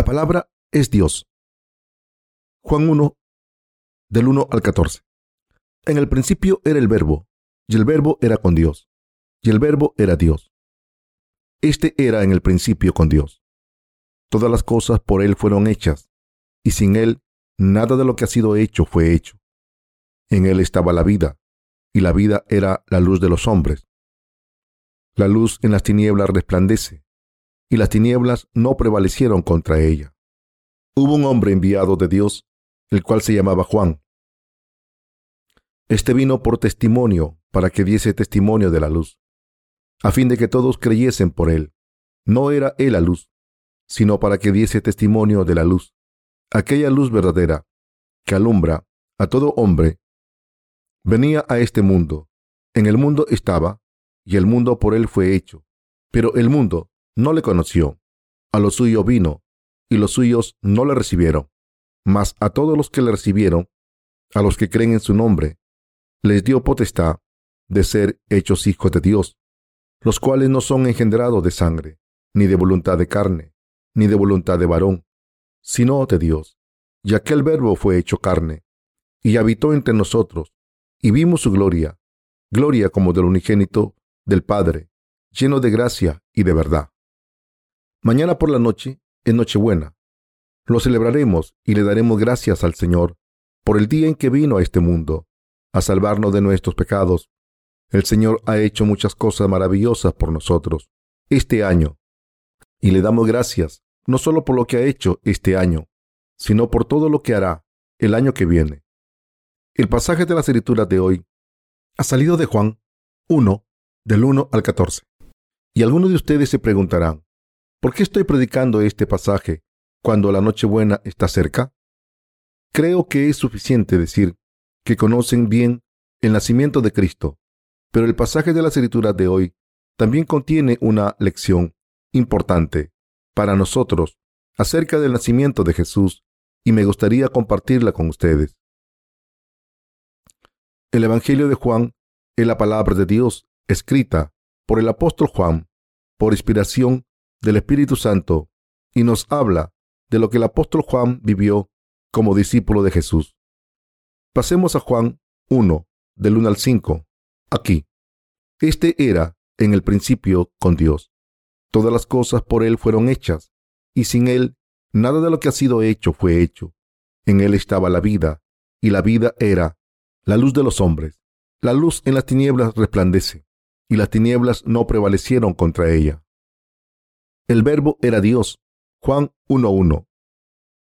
La palabra es Dios. Juan 1, del 1 al 14. En el principio era el verbo, y el verbo era con Dios, y el verbo era Dios. Este era en el principio con Dios. Todas las cosas por Él fueron hechas, y sin Él nada de lo que ha sido hecho fue hecho. En Él estaba la vida, y la vida era la luz de los hombres. La luz en las tinieblas resplandece, y las tinieblas no prevalecieron contra ella. Hubo un hombre enviado de Dios, el cual se llamaba Juan. Este vino por testimonio, para que diese testimonio de la luz, a fin de que todos creyesen por él. No era él la luz, sino para que diese testimonio de la luz, aquella luz verdadera, que alumbra a todo hombre. Venía a este mundo, en el mundo estaba, y el mundo por él fue hecho, pero el mundo no le conoció. A lo suyo vino, y los suyos no le recibieron. Mas a todos los que le recibieron, a los que creen en su nombre, les dio potestad de ser hechos hijos de Dios, los cuales no son engendrados de sangre, ni de voluntad de carne, ni de voluntad de varón, sino de Dios. Y aquel verbo fue hecho carne, y habitó entre nosotros, y vimos su gloria, gloria como del unigénito del Padre, lleno de gracia y de verdad. Mañana por la noche es Nochebuena. Lo celebraremos y le daremos gracias al Señor por el día en que vino a este mundo, a salvarnos de nuestros pecados. El Señor ha hecho muchas cosas maravillosas por nosotros este año, y le damos gracias no solo por lo que ha hecho este año, sino por todo lo que hará el año que viene. El pasaje de las escrituras de hoy ha salido de Juan 1, del 1 al 14. Y algunos de ustedes se preguntarán, ¿Por qué estoy predicando este pasaje cuando la Nochebuena está cerca? Creo que es suficiente decir que conocen bien el nacimiento de Cristo, pero el pasaje de la escritura de hoy también contiene una lección importante para nosotros acerca del nacimiento de Jesús y me gustaría compartirla con ustedes. El Evangelio de Juan es la palabra de Dios escrita por el apóstol Juan por inspiración del Espíritu Santo y nos habla de lo que el apóstol Juan vivió como discípulo de Jesús. Pasemos a Juan 1, del 1 al 5, aquí. Este era en el principio con Dios. Todas las cosas por Él fueron hechas, y sin Él nada de lo que ha sido hecho fue hecho. En Él estaba la vida, y la vida era la luz de los hombres. La luz en las tinieblas resplandece, y las tinieblas no prevalecieron contra ella. El verbo era Dios. Juan 1.1.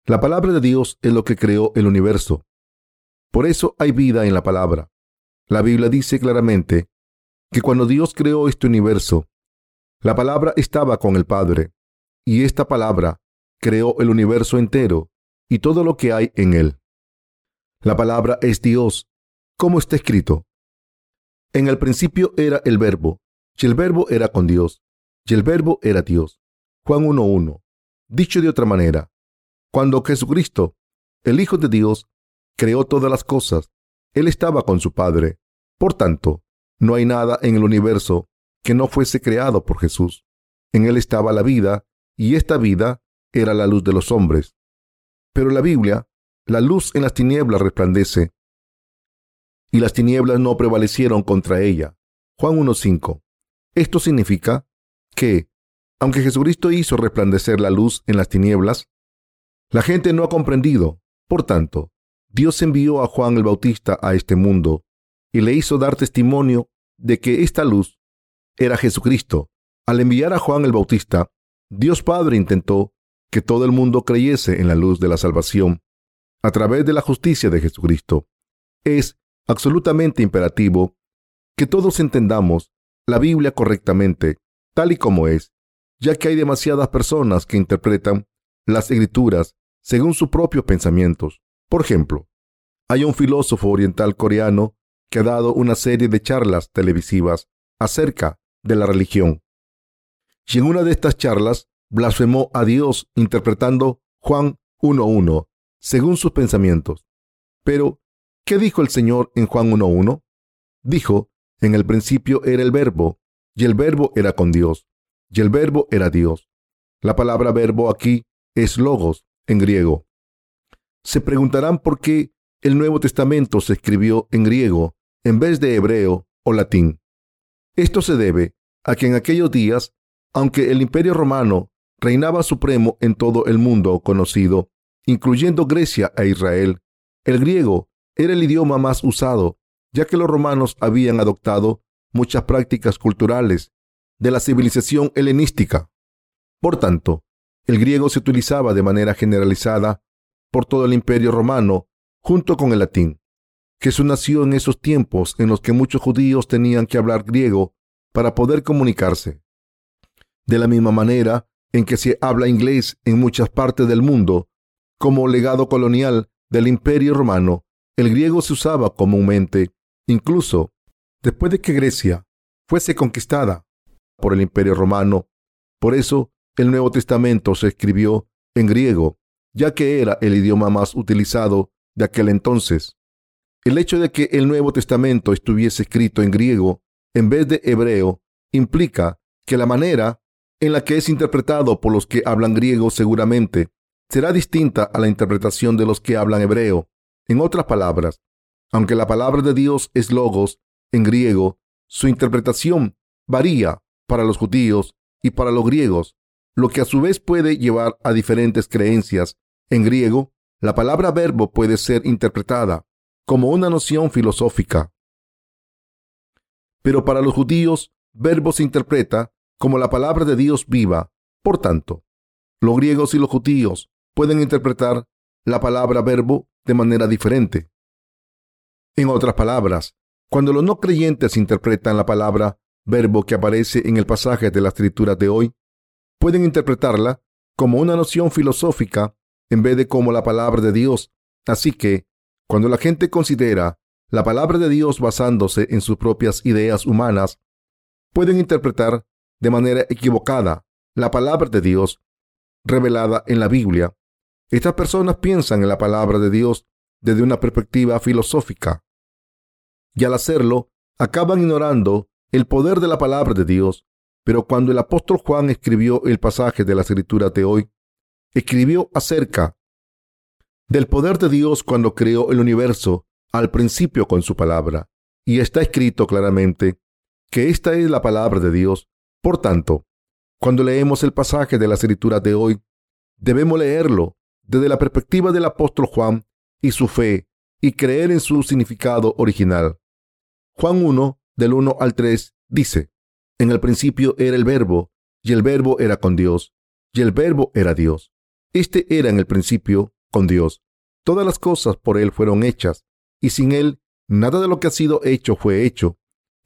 La palabra de Dios es lo que creó el universo. Por eso hay vida en la palabra. La Biblia dice claramente que cuando Dios creó este universo, la palabra estaba con el Padre, y esta palabra creó el universo entero y todo lo que hay en él. La palabra es Dios, como está escrito. En el principio era el verbo, y el verbo era con Dios, y el verbo era Dios. Juan 1.1. Dicho de otra manera, cuando Jesucristo, el Hijo de Dios, creó todas las cosas, Él estaba con su Padre. Por tanto, no hay nada en el universo que no fuese creado por Jesús. En Él estaba la vida, y esta vida era la luz de los hombres. Pero la Biblia, la luz en las tinieblas resplandece, y las tinieblas no prevalecieron contra ella. Juan 1.5. Esto significa que aunque Jesucristo hizo resplandecer la luz en las tinieblas, la gente no ha comprendido. Por tanto, Dios envió a Juan el Bautista a este mundo y le hizo dar testimonio de que esta luz era Jesucristo. Al enviar a Juan el Bautista, Dios Padre intentó que todo el mundo creyese en la luz de la salvación a través de la justicia de Jesucristo. Es absolutamente imperativo que todos entendamos la Biblia correctamente, tal y como es, ya que hay demasiadas personas que interpretan las escrituras según sus propios pensamientos. Por ejemplo, hay un filósofo oriental coreano que ha dado una serie de charlas televisivas acerca de la religión. Y en una de estas charlas blasfemó a Dios interpretando Juan 1.1 según sus pensamientos. Pero, ¿qué dijo el Señor en Juan 1.1? Dijo, en el principio era el verbo, y el verbo era con Dios, y el verbo era Dios. La palabra verbo aquí es logos en griego. Se preguntarán por qué el Nuevo Testamento se escribió en griego en vez de hebreo o latín. Esto se debe a que en aquellos días, aunque el imperio romano reinaba supremo en todo el mundo conocido, incluyendo Grecia e Israel, el griego era el idioma más usado, ya que los romanos habían adoptado muchas prácticas culturales de la civilización helenística. Por tanto, el griego se utilizaba de manera generalizada por todo el imperio romano junto con el latín. Jesús nació en esos tiempos en los que muchos judíos tenían que hablar griego para poder comunicarse. De la misma manera en que se habla inglés en muchas partes del mundo, como legado colonial del imperio romano, el griego se usaba comúnmente, incluso después de que Grecia fuese conquistada por el imperio romano. Por eso el Nuevo Testamento se escribió en griego, ya que era el idioma más utilizado de aquel entonces. El hecho de que el Nuevo Testamento estuviese escrito en griego en vez de hebreo implica que la manera en la que es interpretado por los que hablan griego seguramente será distinta a la interpretación de los que hablan hebreo. En otras palabras, aunque la palabra de Dios es logos en griego, su interpretación varía para los judíos y para los griegos, lo que a su vez puede llevar a diferentes creencias. En griego, la palabra verbo puede ser interpretada como una noción filosófica. Pero para los judíos, verbo se interpreta como la palabra de Dios viva. Por tanto, los griegos y los judíos pueden interpretar la palabra verbo de manera diferente. En otras palabras, cuando los no creyentes interpretan la palabra verbo que aparece en el pasaje de la escritura de hoy, pueden interpretarla como una noción filosófica en vez de como la palabra de Dios. Así que, cuando la gente considera la palabra de Dios basándose en sus propias ideas humanas, pueden interpretar de manera equivocada la palabra de Dios revelada en la Biblia. Estas personas piensan en la palabra de Dios desde una perspectiva filosófica y al hacerlo acaban ignorando el poder de la palabra de Dios. Pero cuando el apóstol Juan escribió el pasaje de la escritura de hoy, escribió acerca del poder de Dios cuando creó el universo al principio con su palabra. Y está escrito claramente que esta es la palabra de Dios. Por tanto, cuando leemos el pasaje de la escritura de hoy, debemos leerlo desde la perspectiva del apóstol Juan y su fe y creer en su significado original. Juan 1, del 1 al 3, dice, En el principio era el verbo, y el verbo era con Dios, y el verbo era Dios. Este era en el principio con Dios. Todas las cosas por Él fueron hechas, y sin Él nada de lo que ha sido hecho fue hecho.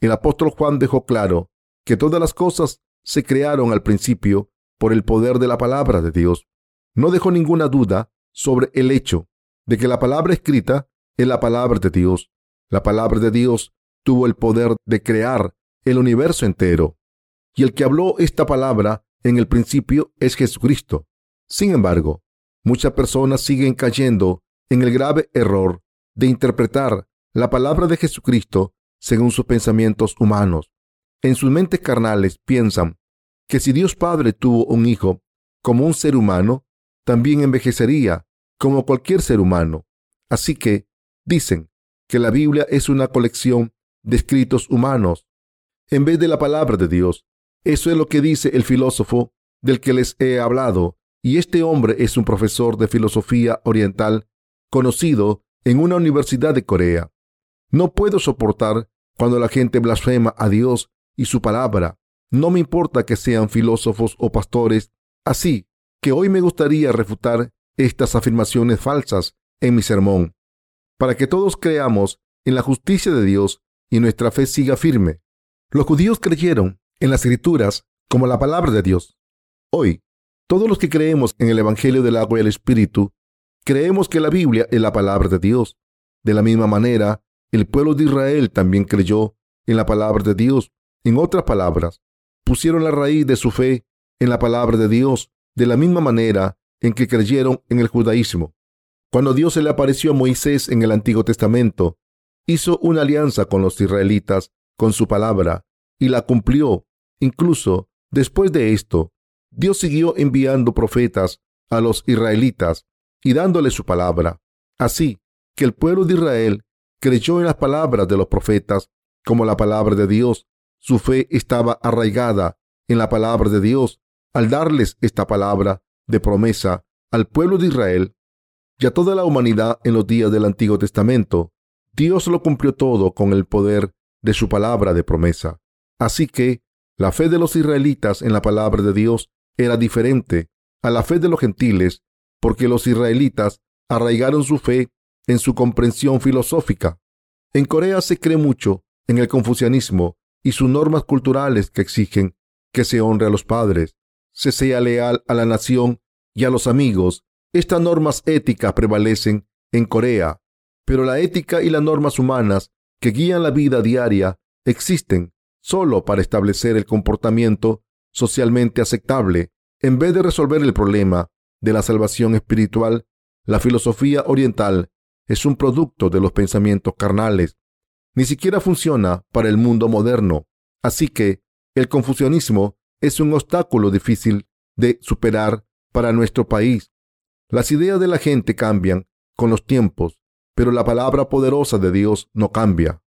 El apóstol Juan dejó claro que todas las cosas se crearon al principio por el poder de la palabra de Dios. No dejó ninguna duda sobre el hecho de que la palabra escrita es la palabra de Dios. La palabra de Dios tuvo el poder de crear el universo entero. Y el que habló esta palabra en el principio es Jesucristo. Sin embargo, muchas personas siguen cayendo en el grave error de interpretar la palabra de Jesucristo según sus pensamientos humanos. En sus mentes carnales piensan que si Dios Padre tuvo un hijo como un ser humano, también envejecería como cualquier ser humano. Así que dicen que la Biblia es una colección de escritos humanos en vez de la palabra de Dios. Eso es lo que dice el filósofo del que les he hablado, y este hombre es un profesor de filosofía oriental conocido en una universidad de Corea. No puedo soportar cuando la gente blasfema a Dios y su palabra. No me importa que sean filósofos o pastores. Así que hoy me gustaría refutar estas afirmaciones falsas en mi sermón, para que todos creamos en la justicia de Dios y nuestra fe siga firme. Los judíos creyeron en las escrituras como la palabra de Dios. Hoy, todos los que creemos en el Evangelio del agua y el Espíritu, creemos que la Biblia es la palabra de Dios. De la misma manera, el pueblo de Israel también creyó en la palabra de Dios. En otras palabras, pusieron la raíz de su fe en la palabra de Dios, de la misma manera en que creyeron en el judaísmo. Cuando Dios se le apareció a Moisés en el Antiguo Testamento, hizo una alianza con los israelitas con su palabra y la cumplió. Incluso después de esto, Dios siguió enviando profetas a los israelitas y dándoles su palabra. Así que el pueblo de Israel creyó en las palabras de los profetas como la palabra de Dios. Su fe estaba arraigada en la palabra de Dios al darles esta palabra de promesa al pueblo de Israel y a toda la humanidad en los días del Antiguo Testamento. Dios lo cumplió todo con el poder de su palabra de promesa. Así que la fe de los israelitas en la palabra de Dios era diferente a la fe de los gentiles porque los israelitas arraigaron su fe en su comprensión filosófica. En Corea se cree mucho en el confucianismo y sus normas culturales que exigen que se honre a los padres, se sea leal a la nación y a los amigos. Estas normas éticas prevalecen en Corea, pero la ética y las normas humanas que guían la vida diaria existen solo para establecer el comportamiento socialmente aceptable. En vez de resolver el problema de la salvación espiritual, la filosofía oriental es un producto de los pensamientos carnales. Ni siquiera funciona para el mundo moderno. Así que el confucianismo es un obstáculo difícil de superar para nuestro país. Las ideas de la gente cambian con los tiempos, pero la palabra poderosa de Dios no cambia.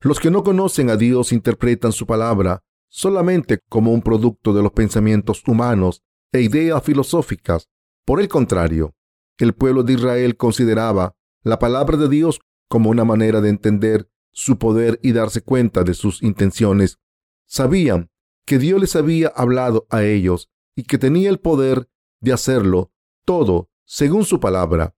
Los que no conocen a Dios interpretan su palabra solamente como un producto de los pensamientos humanos e ideas filosóficas. Por el contrario, el pueblo de Israel consideraba la palabra de Dios como una manera de entender su poder y darse cuenta de sus intenciones. Sabían que Dios les había hablado a ellos y que tenía el poder de hacerlo todo según su palabra.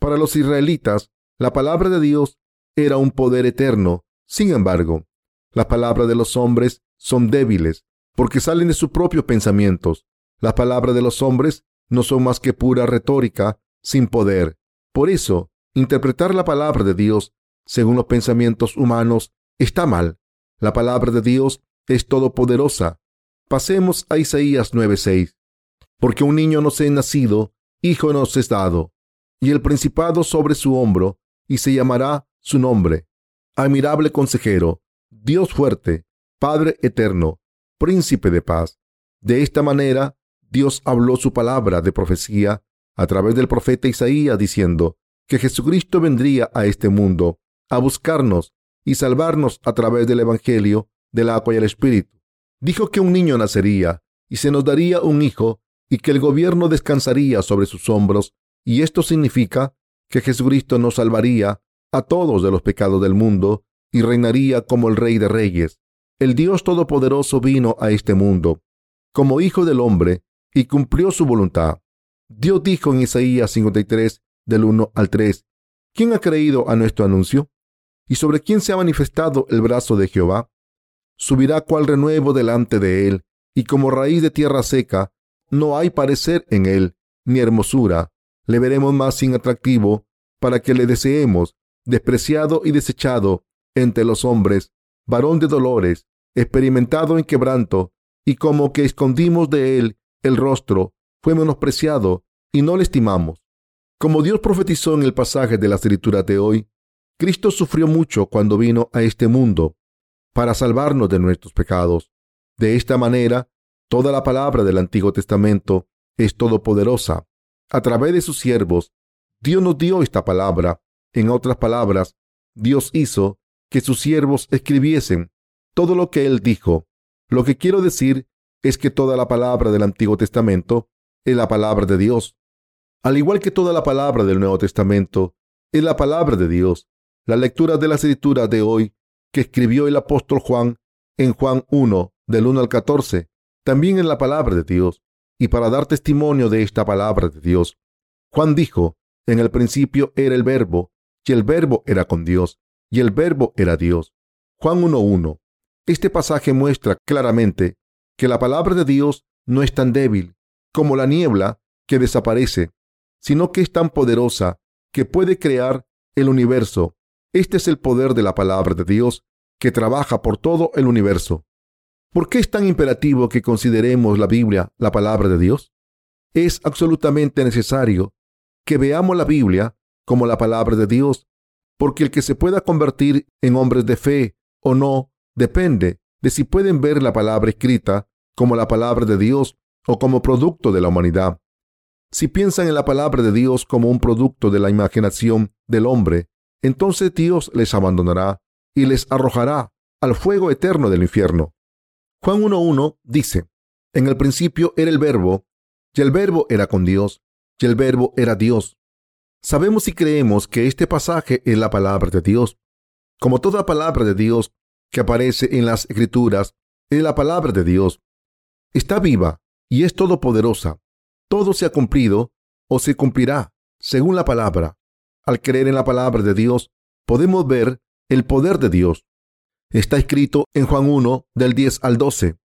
Para los israelitas, la palabra de Dios era un poder eterno. Sin embargo, las palabras de los hombres son débiles porque salen de sus propios pensamientos. Las palabras de los hombres no son más que pura retórica sin poder. Por eso, interpretar la palabra de Dios según los pensamientos humanos está mal. La palabra de Dios es todopoderosa. Pasemos a Isaías 9:6. Porque un niño nos es nacido, hijo nos es dado, y el principado sobre su hombro, y se llamará su nombre. Admirable consejero, Dios fuerte, Padre eterno, príncipe de paz. De esta manera, Dios habló su palabra de profecía a través del profeta Isaías diciendo que Jesucristo vendría a este mundo a buscarnos y salvarnos a través del Evangelio del agua y el Espíritu. Dijo que un niño nacería y se nos daría un hijo y que el gobierno descansaría sobre sus hombros y esto significa que Jesucristo nos salvaría a todos de los pecados del mundo y reinaría como el Rey de Reyes el Dios Todopoderoso vino a este mundo como Hijo del Hombre y cumplió su voluntad. Dios dijo en Isaías 53, del 1 al 3, ¿quién ha creído a nuestro anuncio? ¿Y sobre quién se ha manifestado el brazo de Jehová? Subirá cual renuevo delante de él, y como raíz de tierra seca, no hay parecer en él, ni hermosura. Le veremos más sin atractivo, para que le deseemos, despreciado y desechado entre los hombres, varón de dolores, experimentado en quebranto, y como que escondimos de él el rostro, fue menospreciado y no le estimamos. Como Dios profetizó en el pasaje de la escritura de hoy, Cristo sufrió mucho cuando vino a este mundo para salvarnos de nuestros pecados. De esta manera, toda la palabra del Antiguo Testamento es todopoderosa. A través de sus siervos, Dios nos dio esta palabra. En otras palabras, Dios hizo que sus siervos escribiesen todo lo que él dijo. Lo que quiero decir es que toda la palabra del Antiguo Testamento es la palabra de Dios. Al igual que toda la palabra del Nuevo Testamento es la palabra de Dios. La lectura de la escritura de hoy que escribió el apóstol Juan en Juan 1, del 1 al 14, también es la palabra de Dios. Y para dar testimonio de esta palabra de Dios, Juan dijo, en el principio era el verbo, y el verbo era con Dios, y el verbo era Dios. Juan 1.1. Este pasaje muestra claramente que la palabra de Dios no es tan débil como la niebla que desaparece, sino que es tan poderosa que puede crear el universo. Este es el poder de la palabra de Dios que trabaja por todo el universo. ¿Por qué es tan imperativo que consideremos la Biblia la palabra de Dios? Es absolutamente necesario que veamos la Biblia como la palabra de Dios, porque el que se pueda convertir en hombres de fe o no depende de si pueden ver la palabra escrita como la palabra de Dios o como producto de la humanidad. Si piensan en la palabra de Dios como un producto de la imaginación del hombre, entonces Dios les abandonará y les arrojará al fuego eterno del infierno. Juan 1.1 dice, En el principio era el verbo, y el verbo era con Dios, y el verbo era Dios. Sabemos y creemos que este pasaje es la palabra de Dios. Como toda palabra de Dios que aparece en las escrituras, es la palabra de Dios. Está viva y es todopoderosa. Todo se ha cumplido o se cumplirá según la palabra. Al creer en la palabra de Dios, podemos ver el poder de Dios. Está escrito en Juan 1 del 10 al 12.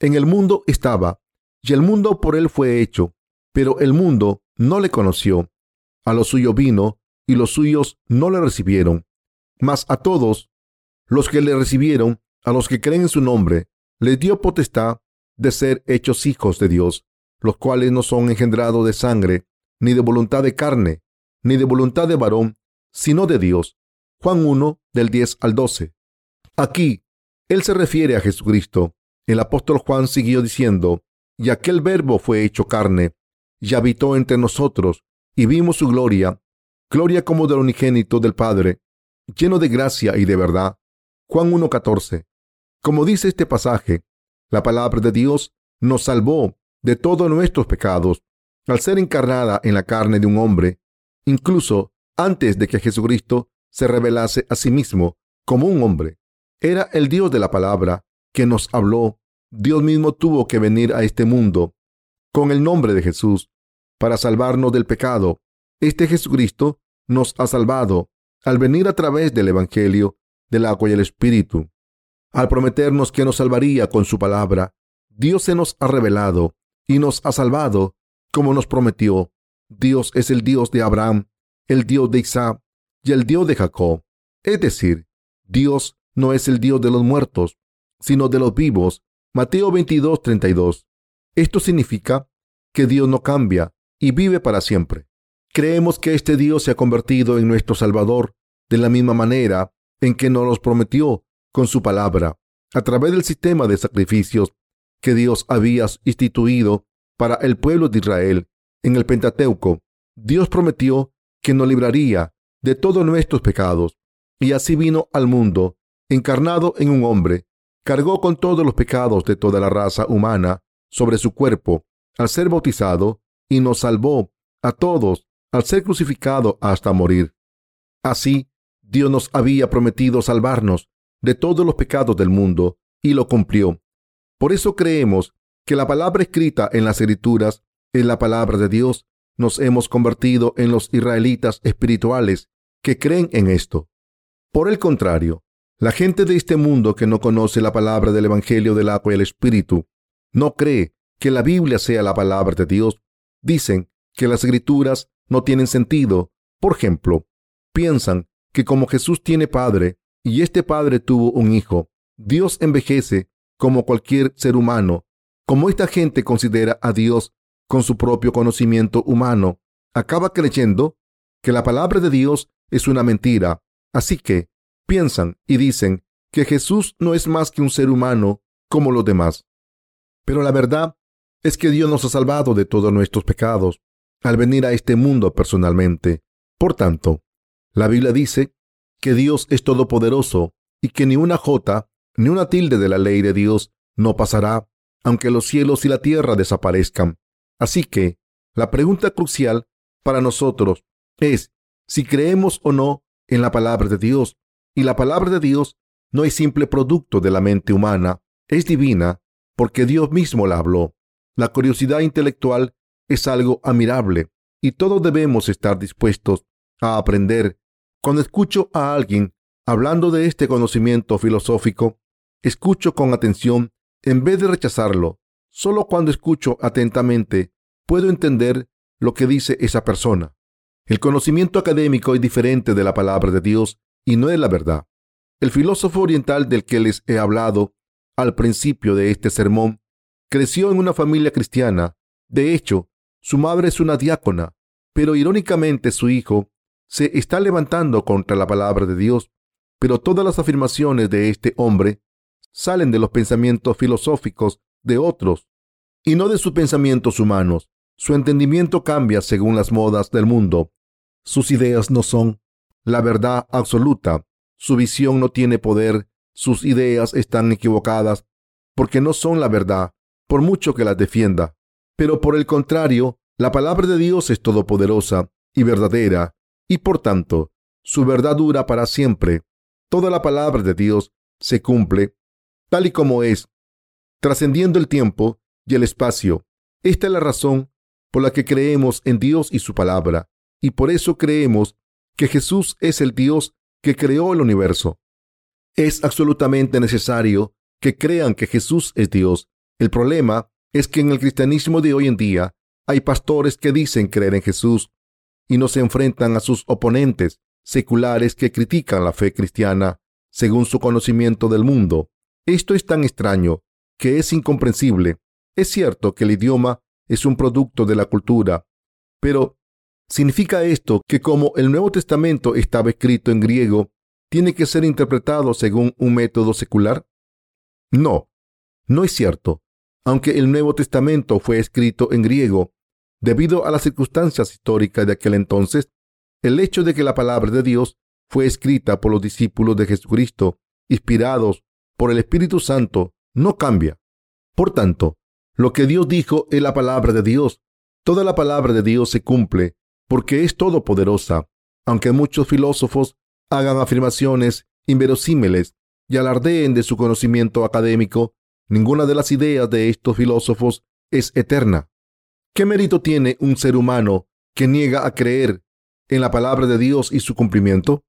En el mundo estaba, y el mundo por él fue hecho, pero el mundo no le conoció. A lo suyo vino, y los suyos no le recibieron. Mas a todos los que le recibieron, a los que creen en su nombre, les dio potestad de ser hechos hijos de Dios, los cuales no son engendrados de sangre, ni de voluntad de carne, ni de voluntad de varón, sino de Dios. Juan 1, del 10 al 12. Aquí, él se refiere a Jesucristo. El apóstol Juan siguió diciendo, y aquel verbo fue hecho carne, y habitó entre nosotros, y vimos su gloria, gloria como del unigénito del Padre, lleno de gracia y de verdad. Juan 1.14. Como dice este pasaje, la palabra de Dios nos salvó de todos nuestros pecados al ser encarnada en la carne de un hombre, incluso antes de que Jesucristo se revelase a sí mismo como un hombre. Era el Dios de la palabra que nos habló. Dios mismo tuvo que venir a este mundo con el nombre de Jesús para salvarnos del pecado. Este Jesucristo nos ha salvado al venir a través del Evangelio del agua y el Espíritu. Al prometernos que nos salvaría con su palabra, Dios se nos ha revelado y nos ha salvado como nos prometió. Dios es el Dios de Abraham, el Dios de Isaac y el Dios de Jacob. Es decir, Dios no es el Dios de los muertos, sino de los vivos. Mateo 22, 32. Esto significa que Dios no cambia y vive para siempre. Creemos que este Dios se ha convertido en nuestro Salvador de la misma manera en que nos los prometió con su palabra, a través del sistema de sacrificios que Dios había instituido para el pueblo de Israel en el Pentateuco. Dios prometió que nos libraría de todos nuestros pecados, y así vino al mundo, encarnado en un hombre, cargó con todos los pecados de toda la raza humana sobre su cuerpo al ser bautizado y nos salvó a todos al ser crucificado hasta morir. Así, Dios nos había prometido salvarnos de todos los pecados del mundo y lo cumplió. Por eso creemos que la palabra escrita en las escrituras es la palabra de Dios. Nos hemos convertido en los israelitas espirituales que creen en esto. Por el contrario, la gente de este mundo que no conoce la palabra del Evangelio del agua y el Espíritu, no cree que la Biblia sea la palabra de Dios. Dicen que las escrituras no tienen sentido. Por ejemplo, piensan que como Jesús tiene padre y este padre tuvo un hijo, Dios envejece como cualquier ser humano. Como esta gente considera a Dios con su propio conocimiento humano, acaba creyendo que la palabra de Dios es una mentira. Así que piensan y dicen que Jesús no es más que un ser humano como los demás. Pero la verdad es que Dios nos ha salvado de todos nuestros pecados al venir a este mundo personalmente. Por tanto, la Biblia dice que Dios es todopoderoso y que ni una jota ni una tilde de la ley de Dios no pasará, aunque los cielos y la tierra desaparezcan. Así que la pregunta crucial para nosotros es si creemos o no en la palabra de Dios. Y la palabra de Dios no es simple producto de la mente humana, es divina porque Dios mismo la habló. La curiosidad intelectual es algo admirable y todos debemos estar dispuestos a aprender cuando escucho a alguien hablando de este conocimiento filosófico, escucho con atención en vez de rechazarlo. Solo cuando escucho atentamente puedo entender lo que dice esa persona. El conocimiento académico es diferente de la palabra de Dios y no es la verdad. El filósofo oriental del que les he hablado al principio de este sermón creció en una familia cristiana. De hecho, su madre es una diácona, pero irónicamente su hijo se está levantando contra la palabra de Dios, pero todas las afirmaciones de este hombre salen de los pensamientos filosóficos de otros y no de sus pensamientos humanos. Su entendimiento cambia según las modas del mundo. Sus ideas no son la verdad absoluta. Su visión no tiene poder. Sus ideas están equivocadas porque no son la verdad, por mucho que las defienda. Pero por el contrario, la palabra de Dios es todopoderosa y verdadera, y por tanto, su verdad dura para siempre. Toda la palabra de Dios se cumple tal y como es, trascendiendo el tiempo y el espacio. Esta es la razón por la que creemos en Dios y su palabra, y por eso creemos que Jesús es el Dios que creó el universo. Es absolutamente necesario que crean que Jesús es Dios. El problema es que en el cristianismo de hoy en día hay pastores que dicen creer en Jesús y no se enfrentan a sus oponentes seculares que critican la fe cristiana según su conocimiento del mundo. Esto es tan extraño que es incomprensible. Es cierto que el idioma es un producto de la cultura, pero ¿significa esto que como el Nuevo Testamento estaba escrito en griego, tiene que ser interpretado según un método secular? No, no es cierto. Aunque el Nuevo Testamento fue escrito en griego, debido a las circunstancias históricas de aquel entonces, el hecho de que la palabra de Dios fue escrita por los discípulos de Jesucristo, inspirados por el Espíritu Santo, no cambia. Por tanto, lo que Dios dijo es la palabra de Dios. Toda la palabra de Dios se cumple porque es todopoderosa. Aunque muchos filósofos hagan afirmaciones inverosímiles y alardeen de su conocimiento académico, ninguna de las ideas de estos filósofos es eterna. ¿Qué mérito tiene un ser humano que niega a creer en la palabra de Dios y su cumplimiento?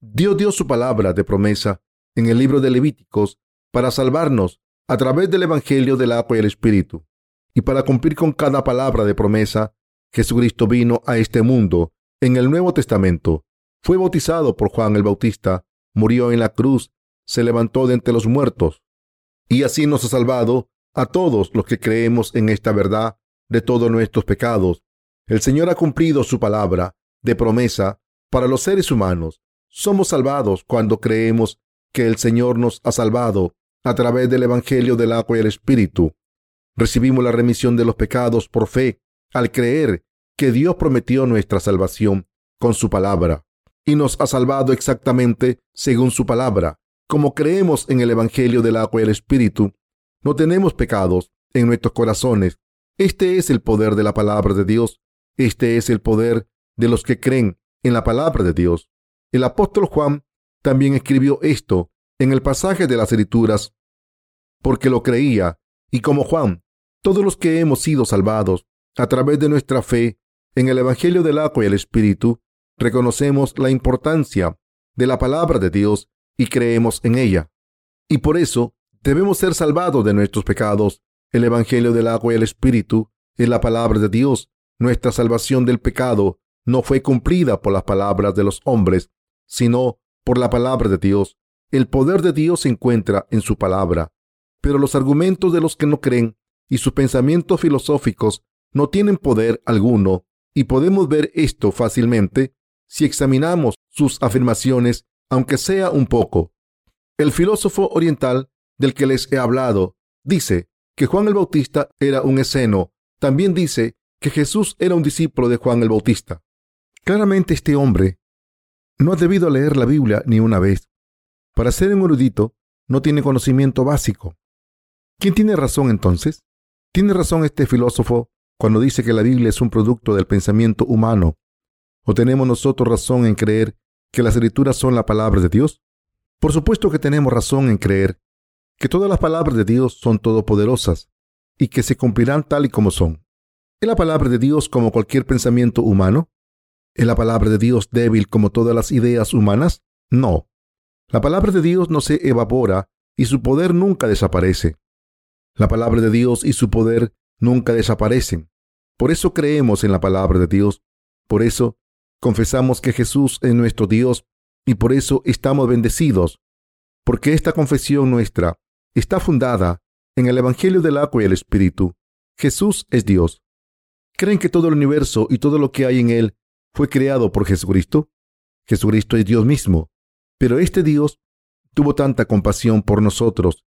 Dios dio su palabra de promesa en el libro de Levíticos para salvarnos a través del Evangelio del agua y el Espíritu. Y para cumplir con cada palabra de promesa, Jesucristo vino a este mundo en el Nuevo Testamento. Fue bautizado por Juan el Bautista, murió en la cruz, se levantó de entre los muertos. Y así nos ha salvado a todos los que creemos en esta verdad de todos nuestros pecados. El Señor ha cumplido su palabra de promesa para los seres humanos. Somos salvados cuando creemos que el Señor nos ha salvado a través del Evangelio del agua y el Espíritu. Recibimos la remisión de los pecados por fe al creer que Dios prometió nuestra salvación con su palabra y nos ha salvado exactamente según su palabra. Como creemos en el Evangelio del agua y el Espíritu, no tenemos pecados en nuestros corazones. Este es el poder de la palabra de Dios. Este es el poder de los que creen en la palabra de Dios. El apóstol Juan también escribió esto en el pasaje de las Escrituras, porque lo creía, y como Juan, todos los que hemos sido salvados a través de nuestra fe en el Evangelio del agua y el Espíritu, reconocemos la importancia de la palabra de Dios y creemos en ella. Y por eso debemos ser salvados de nuestros pecados. El Evangelio del agua y el Espíritu es la palabra de Dios. Nuestra salvación del pecado no fue cumplida por las palabras de los hombres, sino por la palabra de Dios. El poder de Dios se encuentra en su palabra, pero los argumentos de los que no creen y sus pensamientos filosóficos no tienen poder alguno, y podemos ver esto fácilmente si examinamos sus afirmaciones, aunque sea un poco. El filósofo oriental del que les he hablado dice que Juan el Bautista era un esceno. También dice que Jesús era un discípulo de Juan el Bautista. Claramente este hombre no ha debido leer la Biblia ni una vez. Para ser un erudito, no tiene conocimiento básico. ¿Quién tiene razón entonces? ¿Tiene razón este filósofo cuando dice que la Biblia es un producto del pensamiento humano? ¿O tenemos nosotros razón en creer que las escrituras son la palabra de Dios? Por supuesto que tenemos razón en creer que todas las palabras de Dios son todopoderosas y que se cumplirán tal y como son. ¿Es la palabra de Dios como cualquier pensamiento humano? ¿Es la palabra de Dios débil como todas las ideas humanas? No. La palabra de Dios no se evapora y su poder nunca desaparece. La palabra de Dios y su poder nunca desaparecen. Por eso creemos en la palabra de Dios. Por eso confesamos que Jesús es nuestro Dios y por eso estamos bendecidos. Porque esta confesión nuestra está fundada en el Evangelio del agua y el Espíritu. Jesús es Dios. ¿Creen que todo el universo y todo lo que hay en él fue creado por Jesucristo. Jesucristo es Dios mismo, pero este Dios tuvo tanta compasión por nosotros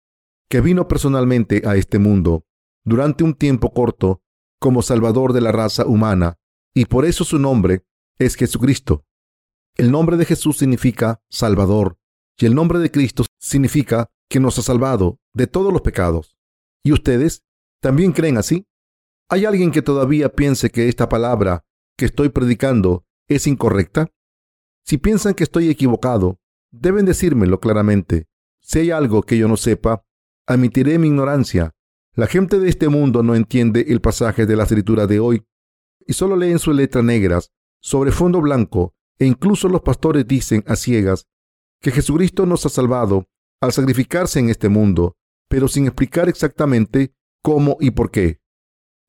que vino personalmente a este mundo durante un tiempo corto como Salvador de la raza humana, y por eso su nombre es Jesucristo. El nombre de Jesús significa Salvador, y el nombre de Cristo significa que nos ha salvado de todos los pecados. ¿Y ustedes también creen así? ¿Hay alguien que todavía piense que esta palabra que estoy predicando es incorrecta? Si piensan que estoy equivocado, deben decírmelo claramente. Si hay algo que yo no sepa, admitiré mi ignorancia. La gente de este mundo no entiende el pasaje de la escritura de hoy y solo leen sus letras negras sobre fondo blanco e incluso los pastores dicen a ciegas que Jesucristo nos ha salvado al sacrificarse en este mundo, pero sin explicar exactamente cómo y por qué.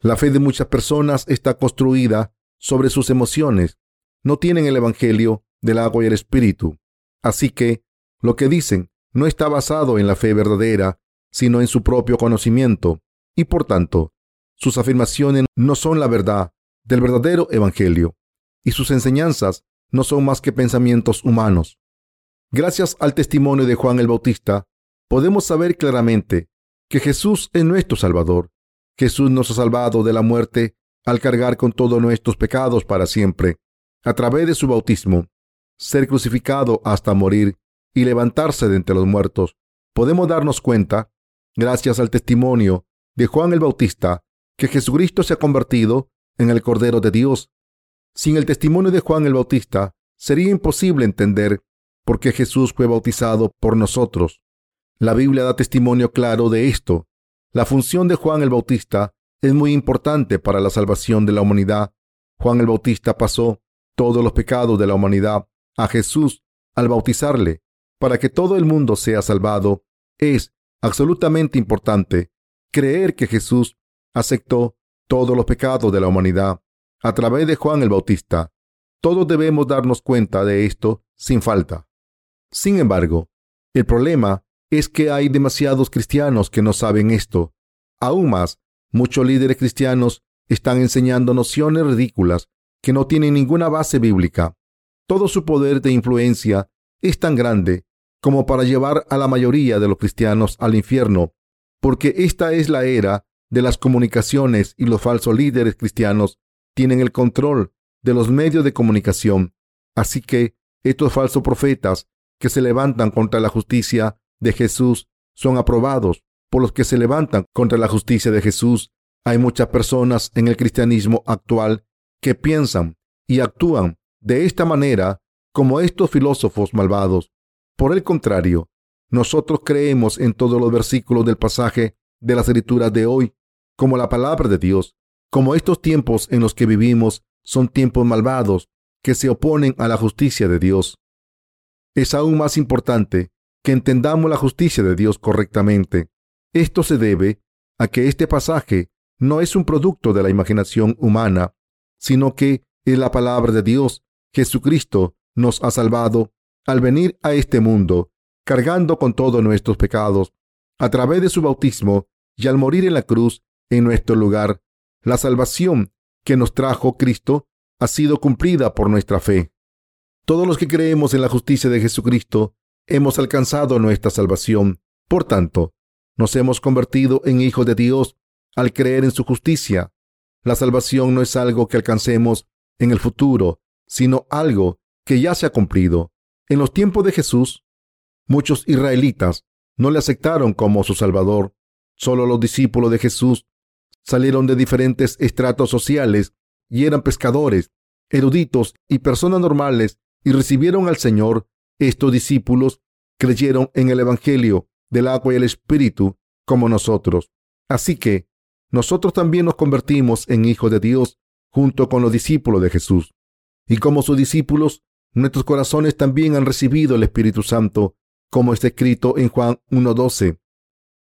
La fe de muchas personas está construida sobre sus emociones. No tienen el Evangelio del agua y el Espíritu. Así que lo que dicen no está basado en la fe verdadera, sino en su propio conocimiento, y por tanto, sus afirmaciones no son la verdad del verdadero Evangelio, y sus enseñanzas no son más que pensamientos humanos. Gracias al testimonio de Juan el Bautista, podemos saber claramente que Jesús es nuestro Salvador. Jesús nos ha salvado de la muerte al cargar con todos nuestros pecados para siempre, a través de su bautismo, ser crucificado hasta morir y levantarse de entre los muertos. Podemos darnos cuenta, gracias al testimonio de Juan el Bautista, que Jesucristo se ha convertido en el Cordero de Dios. Sin el testimonio de Juan el Bautista, sería imposible entender porque Jesús fue bautizado por nosotros. La Biblia da testimonio claro de esto. La función de Juan el Bautista es muy importante para la salvación de la humanidad. Juan el Bautista pasó todos los pecados de la humanidad a Jesús al bautizarle para que todo el mundo sea salvado. Es absolutamente importante creer que Jesús aceptó todos los pecados de la humanidad a través de Juan el Bautista. Todos debemos darnos cuenta de esto sin falta. Sin embargo, el problema es que hay demasiados cristianos que no saben esto. Aún más, muchos líderes cristianos están enseñando nociones ridículas que no tienen ninguna base bíblica. Todo su poder de influencia es tan grande como para llevar a la mayoría de los cristianos al infierno, porque esta es la era de las comunicaciones y los falsos líderes cristianos tienen el control de los medios de comunicación. Así que estos falsos profetas que se levantan contra la justicia de Jesús son aprobados por los que se levantan contra la justicia de Jesús. Hay muchas personas en el cristianismo actual que piensan y actúan de esta manera como estos filósofos malvados. Por el contrario, nosotros creemos en todos los versículos del pasaje de las escrituras de hoy como la palabra de Dios. Como estos tiempos en los que vivimos son tiempos malvados que se oponen a la justicia de Dios es aún más importante que entendamos la justicia de Dios correctamente. Esto se debe a que este pasaje no es un producto de la imaginación humana, sino que es la palabra de Dios. Jesucristo nos ha salvado al venir a este mundo, cargando con todos nuestros pecados, a través de su bautismo y al morir en la cruz en nuestro lugar. La salvación que nos trajo Cristo ha sido cumplida por nuestra fe. Todos los que creemos en la justicia de Jesucristo hemos alcanzado nuestra salvación. Por tanto, nos hemos convertido en hijos de Dios al creer en su justicia. La salvación no es algo que alcancemos en el futuro, sino algo que ya se ha cumplido. En los tiempos de Jesús, muchos israelitas no le aceptaron como su Salvador. Solo los discípulos de Jesús salieron de diferentes estratos sociales y eran pescadores, eruditos y personas normales y recibieron al Señor, estos discípulos creyeron en el Evangelio del agua y el Espíritu como nosotros. Así que nosotros también nos convertimos en hijos de Dios junto con los discípulos de Jesús. Y como sus discípulos, nuestros corazones también han recibido el Espíritu Santo, como está escrito en Juan 1.12.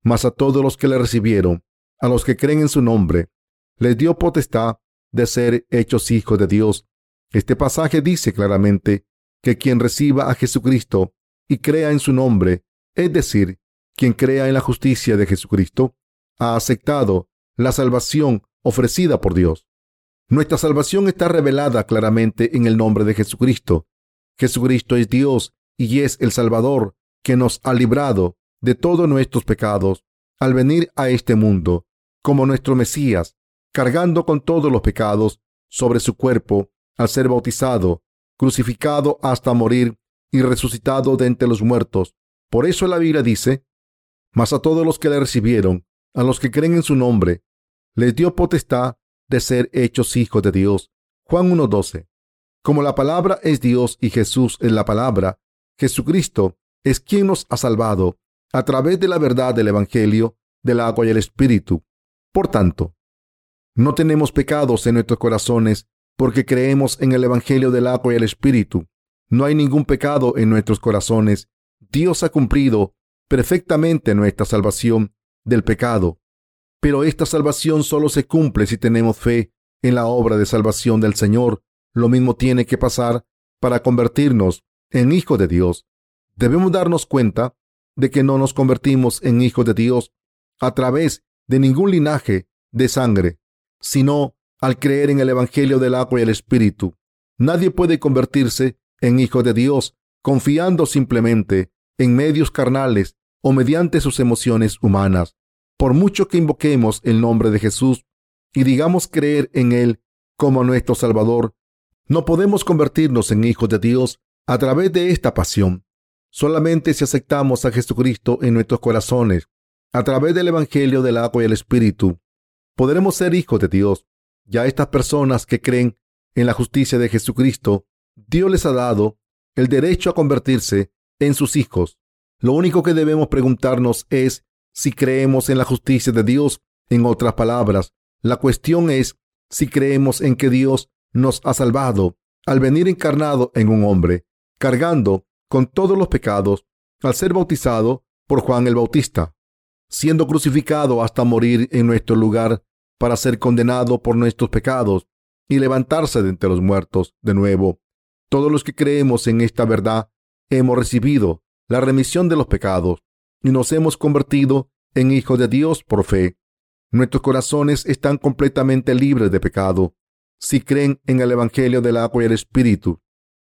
Mas a todos los que le recibieron, a los que creen en su nombre, les dio potestad de ser hechos hijos de Dios. Este pasaje dice claramente que quien reciba a Jesucristo y crea en su nombre, es decir, quien crea en la justicia de Jesucristo, ha aceptado la salvación ofrecida por Dios. Nuestra salvación está revelada claramente en el nombre de Jesucristo. Jesucristo es Dios y es el Salvador que nos ha librado de todos nuestros pecados al venir a este mundo como nuestro Mesías. cargando con todos los pecados sobre su cuerpo al ser bautizado, crucificado hasta morir y resucitado de entre los muertos. Por eso la Biblia dice, mas a todos los que le recibieron, a los que creen en su nombre, les dio potestad de ser hechos hijos de Dios. Juan 1.12. Como la palabra es Dios y Jesús es la palabra, Jesucristo es quien nos ha salvado a través de la verdad del Evangelio, del agua y el Espíritu. Por tanto, no tenemos pecados en nuestros corazones porque creemos en el Evangelio del agua y el Espíritu. No hay ningún pecado en nuestros corazones. Dios ha cumplido perfectamente nuestra salvación del pecado. Pero esta salvación solo se cumple si tenemos fe en la obra de salvación del Señor. Lo mismo tiene que pasar para convertirnos en hijos de Dios. Debemos darnos cuenta de que no nos convertimos en hijos de Dios a través de ningún linaje de sangre, sino al creer en el Evangelio del agua y el Espíritu. Nadie puede convertirse en hijo de Dios confiando simplemente en medios carnales o mediante sus emociones humanas. Por mucho que invoquemos el nombre de Jesús y digamos creer en Él como nuestro Salvador, no podemos convertirnos en hijos de Dios a través de esta pasión. Solamente si aceptamos a Jesucristo en nuestros corazones, a través del Evangelio del agua y el Espíritu, podremos ser hijos de Dios. Ya estas personas que creen en la justicia de Jesucristo, Dios les ha dado el derecho a convertirse en sus hijos. Lo único que debemos preguntarnos es si creemos en la justicia de Dios. En otras palabras, la cuestión es si creemos en que Dios nos ha salvado al venir encarnado en un hombre, cargando con todos los pecados, al ser bautizado por Juan el Bautista, siendo crucificado hasta morir en nuestro lugar para ser condenado por nuestros pecados y levantarse de entre los muertos de nuevo. Todos los que creemos en esta verdad hemos recibido la remisión de los pecados y nos hemos convertido en hijos de Dios por fe. Nuestros corazones están completamente libres de pecado si creen en el Evangelio del agua y el Espíritu.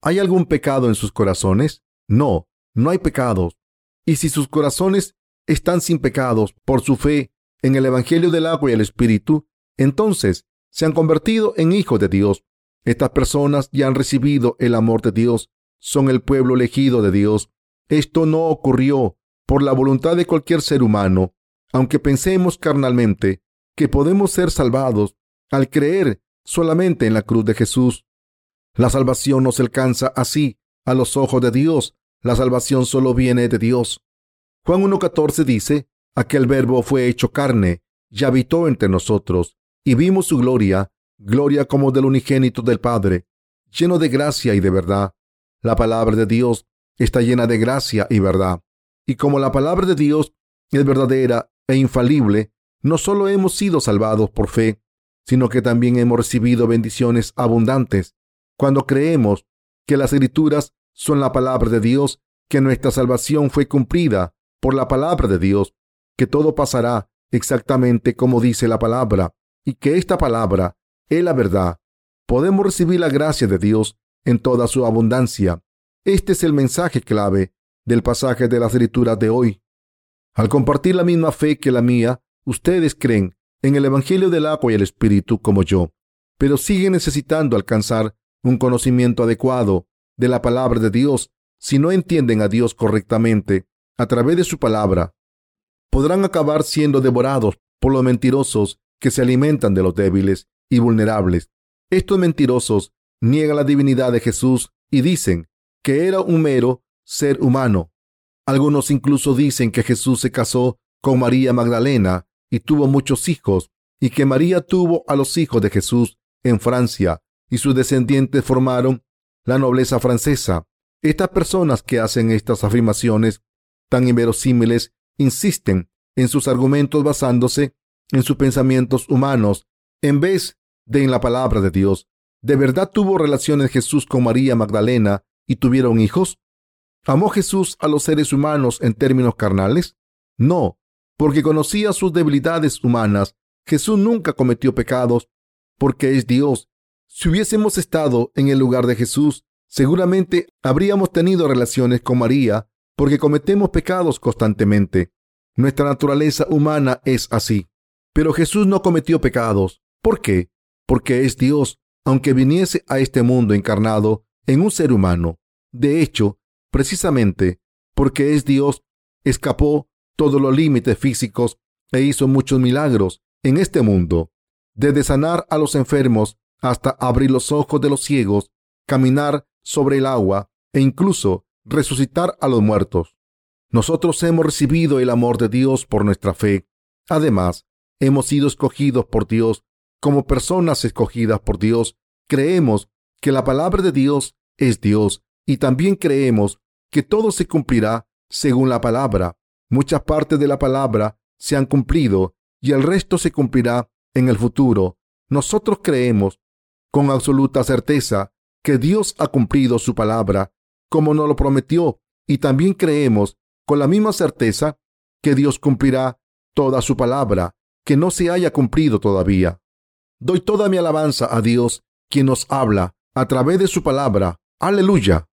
¿Hay algún pecado en sus corazones? No, no hay pecados. Y si sus corazones están sin pecados por su fe en el Evangelio del agua y el Espíritu, entonces se han convertido en hijos de Dios. Estas personas ya han recibido el amor de Dios, son el pueblo elegido de Dios. Esto no ocurrió por la voluntad de cualquier ser humano, aunque pensemos carnalmente que podemos ser salvados al creer solamente en la cruz de Jesús. La salvación no se alcanza así a los ojos de Dios. La salvación solo viene de Dios. Juan 1.14 dice, aquel verbo fue hecho carne y habitó entre nosotros, y vimos su gloria, gloria como del unigénito del Padre, lleno de gracia y de verdad. La palabra de Dios está llena de gracia y verdad. Y como la palabra de Dios es verdadera e infalible, no solo hemos sido salvados por fe, sino que también hemos recibido bendiciones abundantes cuando creemos que las escrituras son la palabra de Dios, que nuestra salvación fue cumplida por la palabra de Dios, que todo pasará exactamente como dice la palabra y que esta palabra es la verdad. Podemos recibir la gracia de Dios en toda su abundancia. Este es el mensaje clave del pasaje de las escrituras de hoy. Al compartir la misma fe que la mía, ustedes creen en el Evangelio del agua y el Espíritu como yo, pero siguen necesitando alcanzar un conocimiento adecuado de la palabra de Dios. Si no entienden a Dios correctamente a través de su palabra, podrán acabar siendo devorados por los mentirosos que se alimentan de los débiles y vulnerables. Estos mentirosos niegan la divinidad de Jesús y dicen que era un mero ser humano. Algunos incluso dicen que Jesús se casó con María Magdalena y tuvo muchos hijos, y que María tuvo a los hijos de Jesús en Francia, y sus descendientes formaron la nobleza francesa. Estas personas que hacen estas afirmaciones tan inverosímiles insisten en sus argumentos basándose en sus pensamientos humanos en vez de en la palabra de Dios. ¿De verdad tuvo relaciones Jesús con María Magdalena y tuvieron hijos? ¿Amó Jesús a los seres humanos en términos carnales? No, porque conocía sus debilidades humanas. Jesús nunca cometió pecados porque es Dios. Si hubiésemos estado en el lugar de Jesús, seguramente habríamos tenido relaciones con María porque cometemos pecados constantemente. Nuestra naturaleza humana es así. Pero Jesús no cometió pecados. ¿Por qué? Porque es Dios, aunque viniese a este mundo encarnado en un ser humano. De hecho, precisamente porque es Dios, escapó todos los límites físicos e hizo muchos milagros en este mundo, desde sanar a los enfermos hasta abrir los ojos de los ciegos, caminar sobre el agua e incluso resucitar a los muertos. Nosotros hemos recibido el amor de Dios por nuestra fe. Además, hemos sido escogidos por Dios como personas escogidas por Dios. Creemos que la palabra de Dios es Dios y también creemos que todo se cumplirá según la palabra. Muchas partes de la palabra se han cumplido y el resto se cumplirá en el futuro. Nosotros creemos con absoluta certeza que Dios ha cumplido su palabra como nos lo prometió y también creemos con la misma certeza que Dios cumplirá toda su palabra que no se haya cumplido todavía. Doy toda mi alabanza a Dios, quien nos habla a través de su palabra. Aleluya.